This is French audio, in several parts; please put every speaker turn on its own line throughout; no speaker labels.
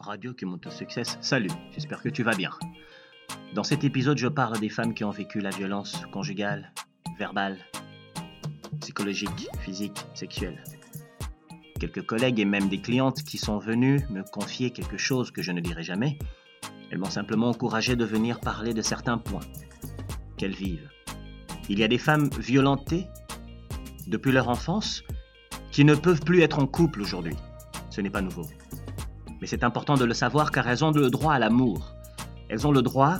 Radio Kumoto Success, salut, j'espère que tu vas bien. Dans cet épisode, je parle des femmes qui ont vécu la violence conjugale, verbale, psychologique, physique, sexuelle. Quelques collègues et même des clientes qui sont venues me confier quelque chose que je ne dirai jamais, elles m'ont simplement encouragé de venir parler de certains points qu'elles vivent. Il y a des femmes violentées depuis leur enfance qui ne peuvent plus être en couple aujourd'hui. Ce n'est pas nouveau. Mais c'est important de le savoir car elles ont le droit à l'amour. Elles ont le droit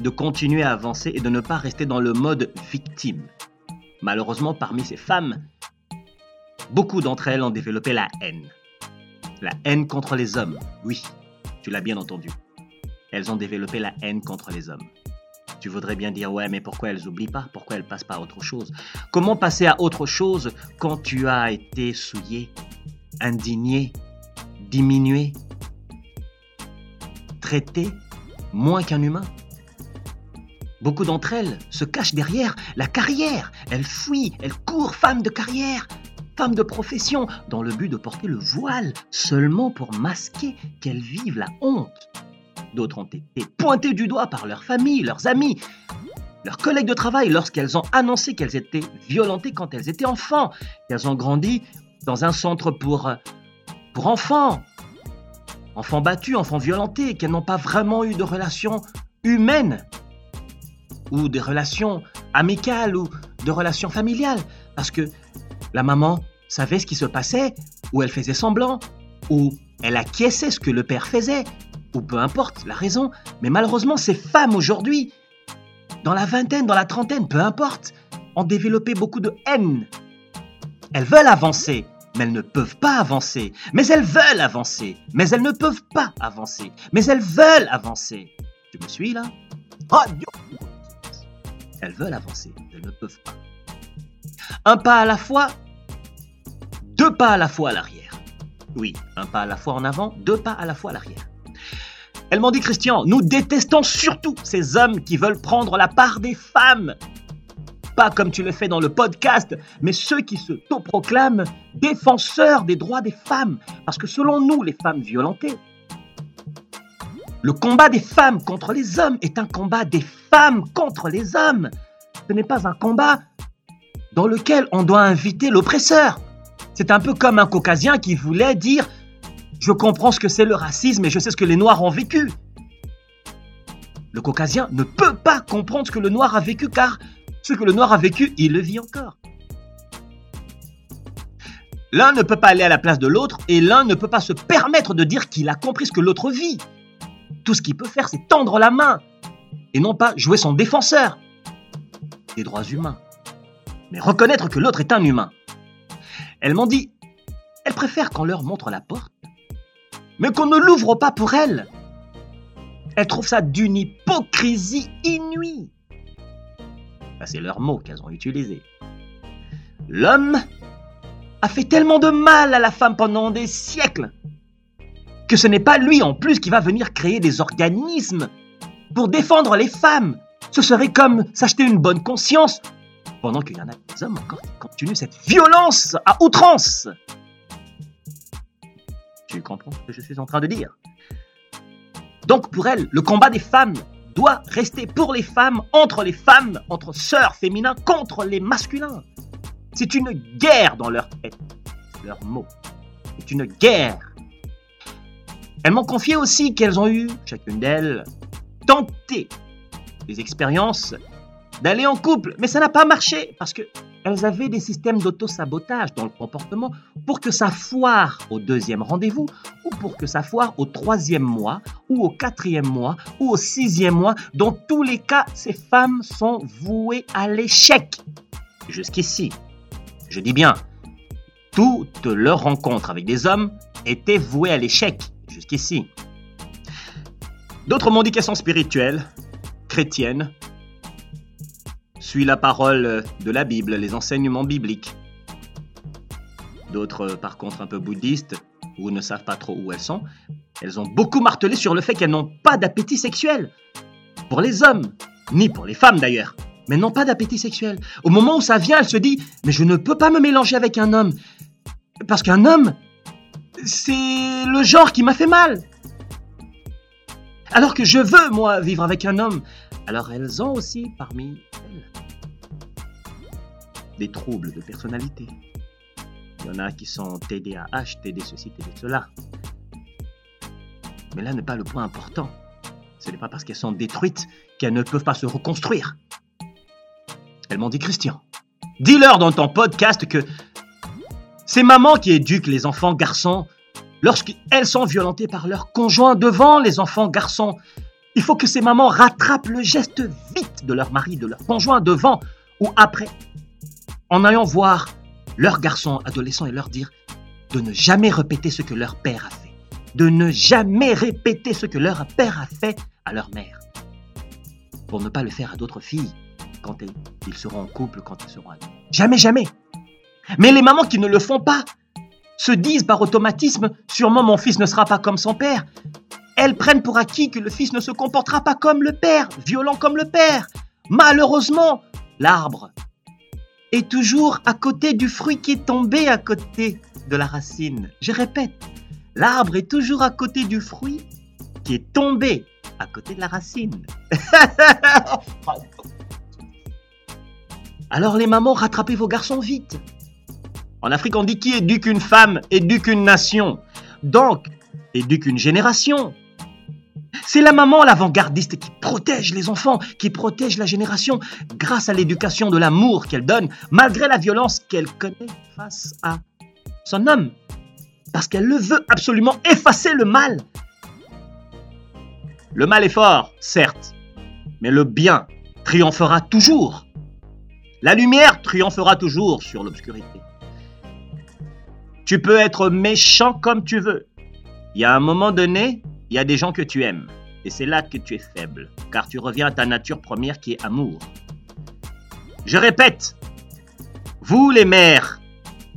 de continuer à avancer et de ne pas rester dans le mode victime. Malheureusement, parmi ces femmes, beaucoup d'entre elles ont développé la haine. La haine contre les hommes, oui, tu l'as bien entendu. Elles ont développé la haine contre les hommes. Tu voudrais bien dire ouais, mais pourquoi elles oublient pas? Pourquoi elles passent pas à autre chose? Comment passer à autre chose quand tu as été souillé, indigné, diminué, traité moins qu'un humain Beaucoup d'entre elles se cachent derrière la carrière. Elles fuient, elles courent, femmes de carrière, femmes de profession, dans le but de porter le voile, seulement pour masquer qu'elles vivent la honte. D'autres ont été pointées du doigt par leur famille, leurs amis, leurs collègues de travail lorsqu'elles ont annoncé qu'elles étaient violentées quand elles étaient enfants, qu'elles ont grandi dans un centre pour, pour enfants, enfants battus, enfants violentés, qu'elles n'ont pas vraiment eu de relations humaines ou des relations amicales ou de relations familiales parce que la maman savait ce qui se passait ou elle faisait semblant ou elle acquiesçait ce que le père faisait ou peu importe la raison, mais malheureusement ces femmes aujourd'hui, dans la vingtaine, dans la trentaine, peu importe, ont développé beaucoup de haine. Elles veulent avancer, mais elles ne peuvent pas avancer. Mais elles veulent avancer, mais elles ne peuvent pas avancer. Mais elles veulent avancer. Tu me suis là Oh Elles veulent avancer, elles ne peuvent pas. Un pas à la fois, deux pas à la fois à l'arrière. Oui, un pas à la fois en avant, deux pas à la fois à l'arrière. Elles m'ont dit, Christian, nous détestons surtout ces hommes qui veulent prendre la part des femmes. Pas comme tu le fais dans le podcast, mais ceux qui se proclament défenseurs des droits des femmes. Parce que selon nous, les femmes violentées, le combat des femmes contre les hommes est un combat des femmes contre les hommes. Ce n'est pas un combat dans lequel on doit inviter l'oppresseur. C'est un peu comme un caucasien qui voulait dire je comprends ce que c'est le racisme et je sais ce que les Noirs ont vécu. Le caucasien ne peut pas comprendre ce que le Noir a vécu car ce que le Noir a vécu, il le vit encore. L'un ne peut pas aller à la place de l'autre et l'un ne peut pas se permettre de dire qu'il a compris ce que l'autre vit. Tout ce qu'il peut faire, c'est tendre la main et non pas jouer son défenseur des droits humains, mais reconnaître que l'autre est un humain. Elles m'ont dit, elles préfèrent qu'on leur montre la porte mais qu'on ne l'ouvre pas pour elle. Elle trouve ça d'une hypocrisie inouïe. C'est leur mot qu'elles ont utilisé. L'homme a fait tellement de mal à la femme pendant des siècles que ce n'est pas lui en plus qui va venir créer des organismes pour défendre les femmes. Ce serait comme s'acheter une bonne conscience pendant qu'il y en a des hommes encore qui continuent cette violence à outrance. Tu comprends ce que je suis en train de dire? Donc pour elle, le combat des femmes doit rester pour les femmes, entre les femmes, entre sœurs féminins, contre les masculins. C'est une guerre dans leur tête, leurs mots. C'est une guerre. Elles m'ont confié aussi qu'elles ont eu, chacune d'elles, tenté des expériences d'aller en couple, mais ça n'a pas marché parce que elles avaient des systèmes d'auto-sabotage dans le comportement pour que ça foire au deuxième rendez-vous ou pour que ça foire au troisième mois ou au quatrième mois ou au sixième mois. Dans tous les cas, ces femmes sont vouées à l'échec. Jusqu'ici, je dis bien, toutes leurs rencontres avec des hommes étaient vouées à l'échec. Jusqu'ici. D'autres sont spirituelles, chrétiennes, suit la parole de la Bible, les enseignements bibliques. D'autres, par contre, un peu bouddhistes, ou ne savent pas trop où elles sont, elles ont beaucoup martelé sur le fait qu'elles n'ont pas d'appétit sexuel. Pour les hommes, ni pour les femmes d'ailleurs, mais n'ont pas d'appétit sexuel. Au moment où ça vient, elle se dit, mais je ne peux pas me mélanger avec un homme. Parce qu'un homme, c'est le genre qui m'a fait mal. Alors que je veux, moi, vivre avec un homme. Alors elles ont aussi parmi des troubles de personnalité. Il y en a qui sont TDAH, TD ceci, TD cela. Mais là n'est pas le point important. Ce n'est pas parce qu'elles sont détruites qu'elles ne peuvent pas se reconstruire. Elles m'ont dit, Christian, dis-leur dans ton podcast que ces mamans qui éduquent les enfants garçons, lorsqu'elles sont violentées par leurs conjoints devant les enfants garçons, il faut que ces mamans rattrapent le geste vite de leur mari, de leur conjoint devant ou après, en allant voir leurs garçons adolescents et leur dire de ne jamais répéter ce que leur père a fait, de ne jamais répéter ce que leur père a fait à leur mère, pour ne pas le faire à d'autres filles quand ils seront en couple, quand ils seront adultes. Jamais, jamais. Mais les mamans qui ne le font pas se disent par automatisme, sûrement mon fils ne sera pas comme son père. Elles prennent pour acquis que le fils ne se comportera pas comme le père, violent comme le père. Malheureusement, l'arbre toujours à côté du fruit qui est tombé à côté de la racine. Je répète, l'arbre est toujours à côté du fruit qui est tombé à côté de la racine. Alors les mamans, rattrapez vos garçons vite. En Afrique, on dit qui éduque une femme éduque une nation. Donc, éduque une génération. C'est la maman l'avant-gardiste qui protège les enfants, qui protège la génération grâce à l'éducation de l'amour qu'elle donne, malgré la violence qu'elle connaît face à son homme. Parce qu'elle le veut absolument effacer le mal. Le mal est fort, certes, mais le bien triomphera toujours. La lumière triomphera toujours sur l'obscurité. Tu peux être méchant comme tu veux. Il y a un moment donné, il y a des gens que tu aimes. Et c'est là que tu es faible, car tu reviens à ta nature première qui est amour. Je répète, vous les mères,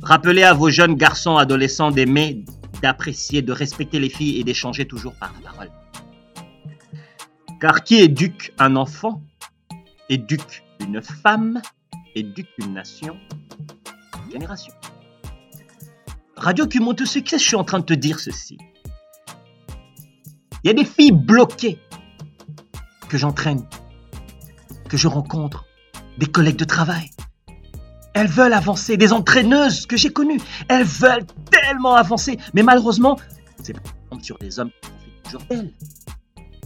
rappelez à vos jeunes garçons, adolescents d'aimer, d'apprécier, de respecter les filles et d'échanger toujours par la parole. Car qui éduque un enfant éduque une femme, éduque une nation, une génération. Radio ce Succès, je suis en train de te dire ceci. Il y a des filles bloquées que j'entraîne, que je rencontre, des collègues de travail. Elles veulent avancer, des entraîneuses que j'ai connues. Elles veulent tellement avancer, mais malheureusement, c'est sur des hommes qui profitent toujours d'elles.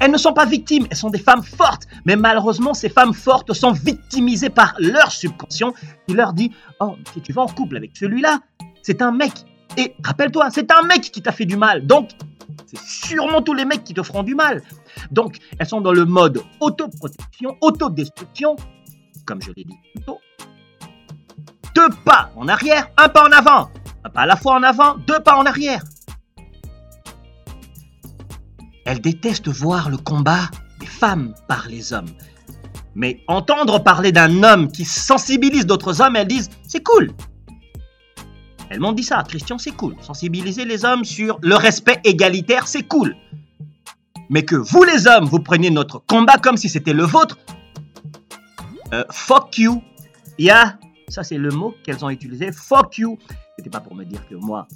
Elles ne sont pas victimes, elles sont des femmes fortes. Mais malheureusement, ces femmes fortes sont victimisées par leur subconscient qui leur dit Oh, si tu vas en couple avec celui-là, c'est un mec. Et rappelle-toi, c'est un mec qui t'a fait du mal. Donc, c'est sûrement tous les mecs qui te feront du mal. Donc, elles sont dans le mode autoprotection, autodestruction, comme je l'ai dit plus tôt. Deux pas en arrière, un pas en avant. Un pas à la fois en avant, deux pas en arrière. Elles détestent voir le combat des femmes par les hommes. Mais entendre parler d'un homme qui sensibilise d'autres hommes, elles disent c'est cool, elles m'ont dit ça, Christian, c'est cool. Sensibiliser les hommes sur le respect égalitaire, c'est cool. Mais que vous les hommes, vous preniez notre combat comme si c'était le vôtre, euh, fuck you. Yeah, ça c'est le mot qu'elles ont utilisé, fuck you. C'était pas pour me dire que moi,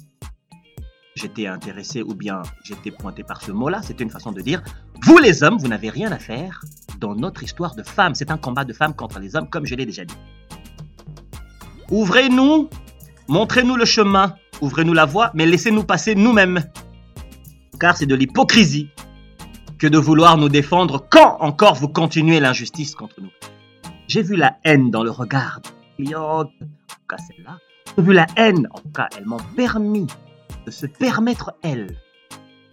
j'étais intéressé ou bien j'étais pointé par ce mot-là. C'était une façon de dire, vous les hommes, vous n'avez rien à faire dans notre histoire de femmes. C'est un combat de femmes contre les hommes, comme je l'ai déjà dit. Ouvrez-nous Montrez-nous le chemin, ouvrez-nous la voie, mais laissez-nous passer nous-mêmes. Car c'est de l'hypocrisie que de vouloir nous défendre quand encore vous continuez l'injustice contre nous. J'ai vu la haine dans le regard des en tout cas celle-là. J'ai vu la haine, en tout cas, elles m'ont permis de se permettre, elles,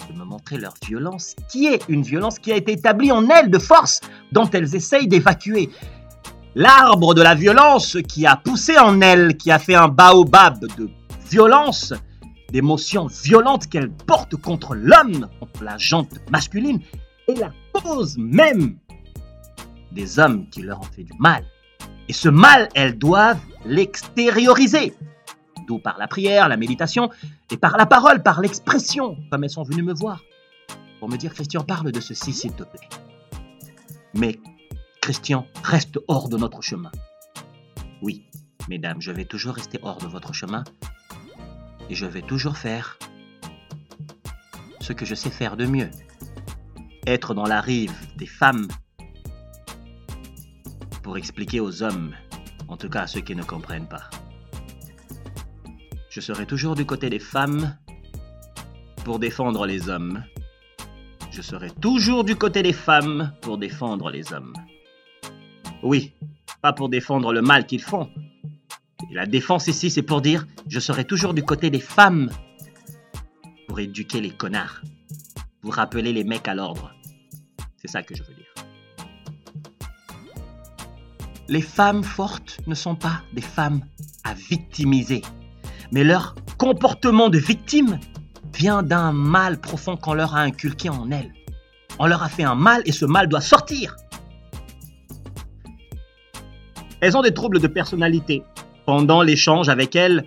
de me montrer leur violence, qui est une violence qui a été établie en elles de force, dont elles essayent d'évacuer l'arbre de la violence qui a poussé en elle, qui a fait un baobab de violence, d'émotions violentes qu'elle porte contre l'homme, contre la jante masculine, est la cause même des hommes qui leur ont fait du mal. Et ce mal, elles doivent l'extérioriser. D'où par la prière, la méditation, et par la parole, par l'expression, comme elles sont venues me voir, pour me dire, Christian, parle de ceci, s'il te plaît. Mais Christian reste hors de notre chemin. Oui, mesdames, je vais toujours rester hors de votre chemin et je vais toujours faire ce que je sais faire de mieux. Être dans la rive des femmes pour expliquer aux hommes, en tout cas à ceux qui ne comprennent pas. Je serai toujours du côté des femmes pour défendre les hommes. Je serai toujours du côté des femmes pour défendre les hommes. Oui, pas pour défendre le mal qu'ils font. Et la défense ici, c'est pour dire, je serai toujours du côté des femmes pour éduquer les connards, pour rappeler les mecs à l'ordre. C'est ça que je veux dire. Les femmes fortes ne sont pas des femmes à victimiser, mais leur comportement de victime vient d'un mal profond qu'on leur a inculqué en elles. On leur a fait un mal et ce mal doit sortir. Elles ont des troubles de personnalité. Pendant l'échange avec elles,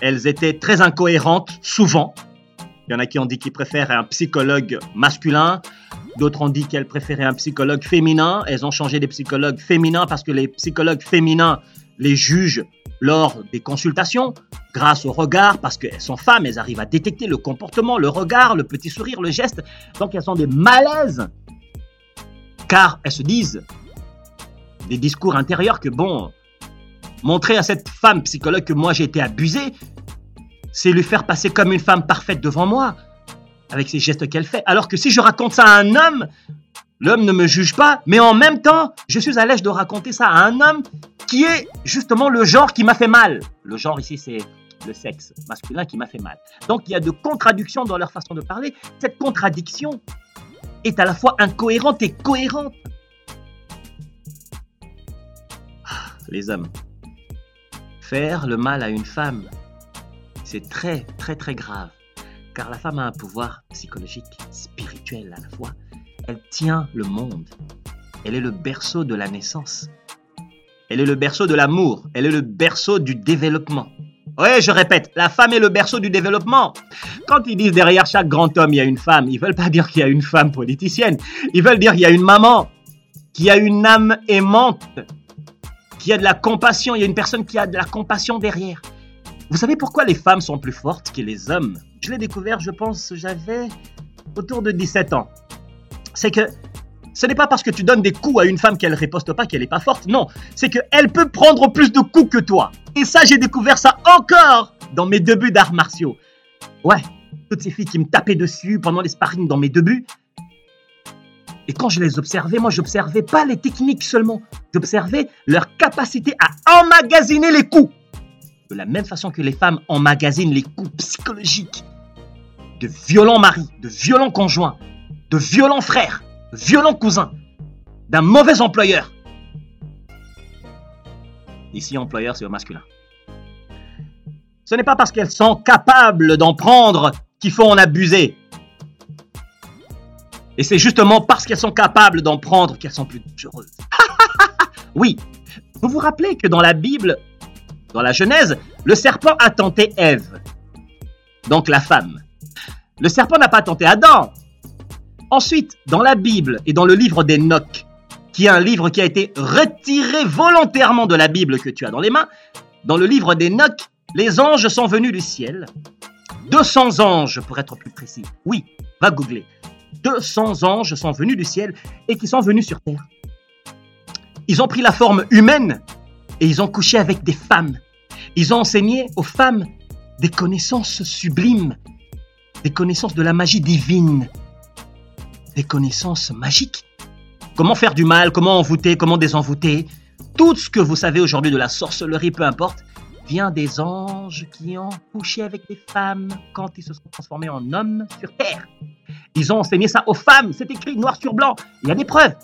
elles étaient très incohérentes, souvent. Il y en a qui ont dit qu'ils préfèrent un psychologue masculin, d'autres ont dit qu'elles préféraient un psychologue féminin. Elles ont changé des psychologues féminins parce que les psychologues féminins les jugent lors des consultations, grâce au regard, parce qu'elles sont femmes, elles arrivent à détecter le comportement, le regard, le petit sourire, le geste. Donc elles ont des malaises, car elles se disent des discours intérieurs que, bon, montrer à cette femme psychologue que moi j'ai été abusé, c'est lui faire passer comme une femme parfaite devant moi, avec ces gestes qu'elle fait. Alors que si je raconte ça à un homme, l'homme ne me juge pas, mais en même temps, je suis à l'aise de raconter ça à un homme qui est justement le genre qui m'a fait mal. Le genre ici, c'est le sexe masculin qui m'a fait mal. Donc il y a de contradictions dans leur façon de parler. Cette contradiction est à la fois incohérente et cohérente. Les hommes. Faire le mal à une femme, c'est très très très grave. Car la femme a un pouvoir psychologique, spirituel à la fois. Elle tient le monde. Elle est le berceau de la naissance. Elle est le berceau de l'amour. Elle est le berceau du développement. Oui, je répète, la femme est le berceau du développement. Quand ils disent derrière chaque grand homme, il y a une femme, ils veulent pas dire qu'il y a une femme politicienne. Ils veulent dire qu'il y a une maman, qui a une âme aimante, qui a de la compassion. Il y a une personne qui a de la compassion derrière. Vous savez pourquoi les femmes sont plus fortes que les hommes? Je l'ai découvert, je pense, j'avais autour de 17 ans. C'est que ce n'est pas parce que tu donnes des coups à une femme qu'elle riposte pas qu'elle n'est pas forte. Non, c'est qu'elle peut prendre plus de coups que toi. Et ça, j'ai découvert ça encore dans mes débuts d'arts martiaux. Ouais, toutes ces filles qui me tapaient dessus pendant les sparring dans mes débuts. Et quand je les observais, moi, j'observais pas les techniques seulement. J'observais leur capacité à emmagasiner les coups. De la même façon que les femmes emmagasinent les coups psychologiques de violents maris, de violents conjoints, de violents frères violent cousin d'un mauvais employeur. Ici, employeur, c'est au masculin. Ce n'est pas parce qu'elles sont capables d'en prendre qu'il faut en abuser. Et c'est justement parce qu'elles sont capables d'en prendre qu'elles sont plus dangereuses. oui, vous vous rappelez que dans la Bible, dans la Genèse, le serpent a tenté Ève, donc la femme. Le serpent n'a pas tenté Adam, Ensuite, dans la Bible et dans le livre d'Enoch, qui est un livre qui a été retiré volontairement de la Bible que tu as dans les mains, dans le livre d'Enoch, les anges sont venus du ciel. 200 anges, pour être plus précis. Oui, va googler. 200 anges sont venus du ciel et qui sont venus sur terre. Ils ont pris la forme humaine et ils ont couché avec des femmes. Ils ont enseigné aux femmes des connaissances sublimes, des connaissances de la magie divine, des connaissances magiques. Comment faire du mal, comment envoûter, comment désenvoûter. Tout ce que vous savez aujourd'hui de la sorcellerie, peu importe, vient des anges qui ont couché avec des femmes quand ils se sont transformés en hommes sur Terre. Ils ont enseigné ça aux femmes, c'est écrit noir sur blanc, il y a des preuves.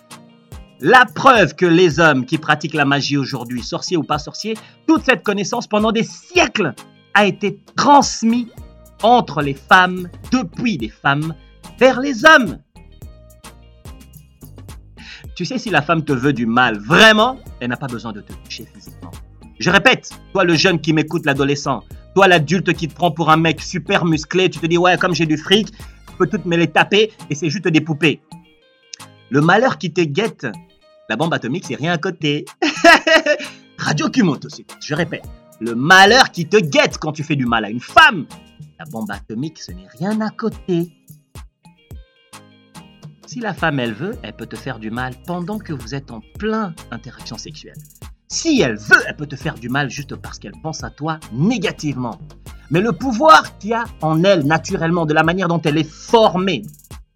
La preuve que les hommes qui pratiquent la magie aujourd'hui, sorciers ou pas sorciers, toute cette connaissance pendant des siècles a été transmise entre les femmes, depuis les femmes, vers les hommes. Tu sais, si la femme te veut du mal, vraiment, elle n'a pas besoin de te toucher physiquement. Je répète, toi le jeune qui m'écoute, l'adolescent, toi l'adulte qui te prend pour un mec super musclé, tu te dis, ouais, comme j'ai du fric, je peux toutes me les taper et c'est juste des poupées. Le malheur qui te guette, la bombe atomique, c'est rien à côté. Radio Kumoto, je répète. Le malheur qui te guette quand tu fais du mal à une femme, la bombe atomique, ce n'est rien à côté. Si la femme, elle veut, elle peut te faire du mal pendant que vous êtes en plein interaction sexuelle. Si elle veut, elle peut te faire du mal juste parce qu'elle pense à toi négativement. Mais le pouvoir qu'il y a en elle naturellement, de la manière dont elle est formée,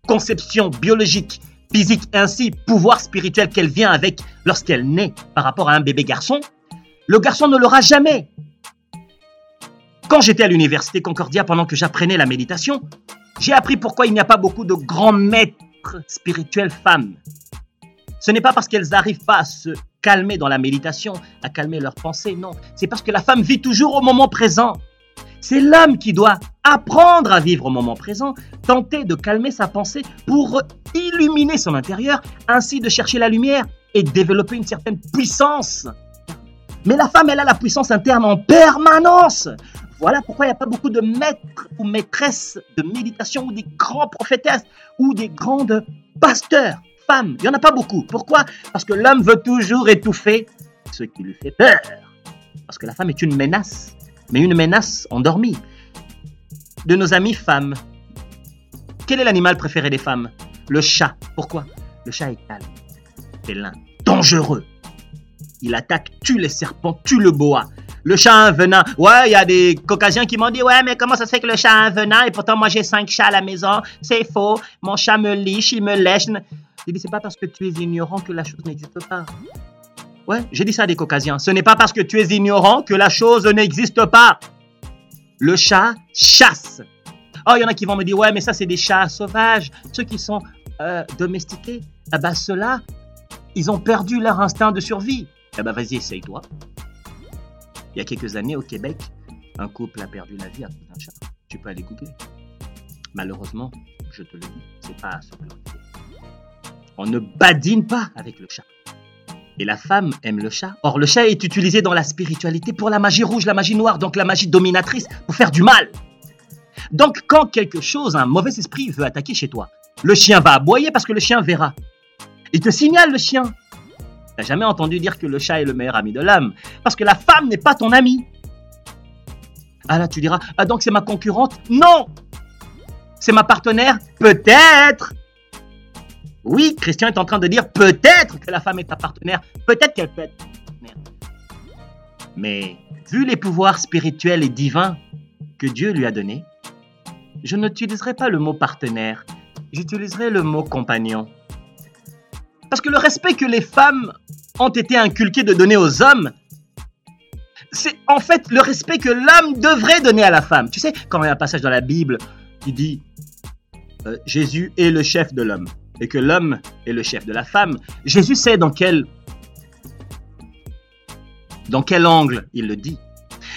conception biologique, physique, ainsi pouvoir spirituel qu'elle vient avec lorsqu'elle naît par rapport à un bébé garçon, le garçon ne l'aura jamais. Quand j'étais à l'université Concordia pendant que j'apprenais la méditation, j'ai appris pourquoi il n'y a pas beaucoup de grands maîtres spirituelles femmes. Ce n'est pas parce qu'elles n'arrivent pas à se calmer dans la méditation, à calmer leurs pensées, non. C'est parce que la femme vit toujours au moment présent. C'est l'homme qui doit apprendre à vivre au moment présent, tenter de calmer sa pensée pour illuminer son intérieur, ainsi de chercher la lumière et développer une certaine puissance. Mais la femme, elle a la puissance interne en permanence. Voilà pourquoi il n'y a pas beaucoup de maîtres ou maîtresses de méditation ou des grands prophétesses ou des grandes pasteurs Il n'y en a pas beaucoup. Pourquoi? Parce que l'homme veut toujours étouffer ce qui lui fait peur. Parce que la femme est une menace, mais une menace endormie. De nos amies femmes, quel est l'animal préféré des femmes? Le chat. Pourquoi? Le chat est calme, félin, dangereux. Il attaque, tue les serpents, tue le boa. Le chat a un venin. Ouais, il y a des caucasiens qui m'ont dit, ouais, mais comment ça se fait que le chat a un venin et pourtant moi j'ai cinq chats à la maison C'est faux. Mon chat me liche, il me lèche. J'ai dit, c'est pas parce que tu es ignorant que la chose n'existe pas. Ouais, j'ai dit ça à des caucasiens. Ce n'est pas parce que tu es ignorant que la chose n'existe pas. Le chat chasse. Oh, il y en a qui vont me dire, ouais, mais ça, c'est des chats sauvages. Ceux qui sont euh, domestiqués, eh ben, ceux-là, ils ont perdu leur instinct de survie. Eh ben, vas-y, essaye-toi. Il y a quelques années, au Québec, un couple a perdu la vie à cause d'un chat. Tu peux aller googler. Malheureusement, je te le dis, c'est pas à se glorifier. On ne badine pas avec le chat. Et la femme aime le chat. Or, le chat est utilisé dans la spiritualité pour la magie rouge, la magie noire, donc la magie dominatrice, pour faire du mal. Donc, quand quelque chose, un mauvais esprit veut attaquer chez toi, le chien va aboyer parce que le chien verra. Il te signale le chien. T'as jamais entendu dire que le chat est le meilleur ami de l'homme Parce que la femme n'est pas ton ami. Ah là, tu diras, ah donc c'est ma concurrente? Non C'est ma partenaire? Peut-être Oui, Christian est en train de dire peut-être que la femme est ta partenaire. Peut-être qu'elle peut être partenaire. Mais vu les pouvoirs spirituels et divins que Dieu lui a donnés, je n'utiliserai pas le mot partenaire, j'utiliserai le mot compagnon. Parce que le respect que les femmes ont été inculqués de donner aux hommes, c'est en fait le respect que l'homme devrait donner à la femme. Tu sais, quand il y a un passage dans la Bible qui dit euh, Jésus est le chef de l'homme et que l'homme est le chef de la femme, Jésus sait dans quel, dans quel angle il le dit.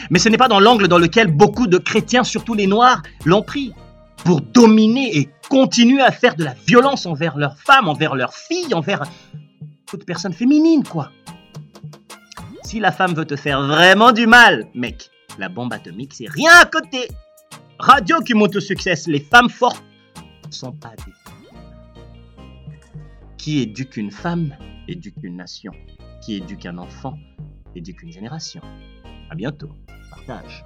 Mais ce n'est pas dans l'angle dans lequel beaucoup de chrétiens, surtout les noirs, l'ont pris pour dominer et continuer à faire de la violence envers leurs femmes, envers leurs filles, envers toute personne féminine, quoi. Si la femme veut te faire vraiment du mal, mec, la bombe atomique, c'est rien à côté. Radio qui monte au succès, les femmes fortes ne sont pas des Qui éduque une femme éduque une nation. Qui éduque un enfant éduque une génération. À bientôt. Partage.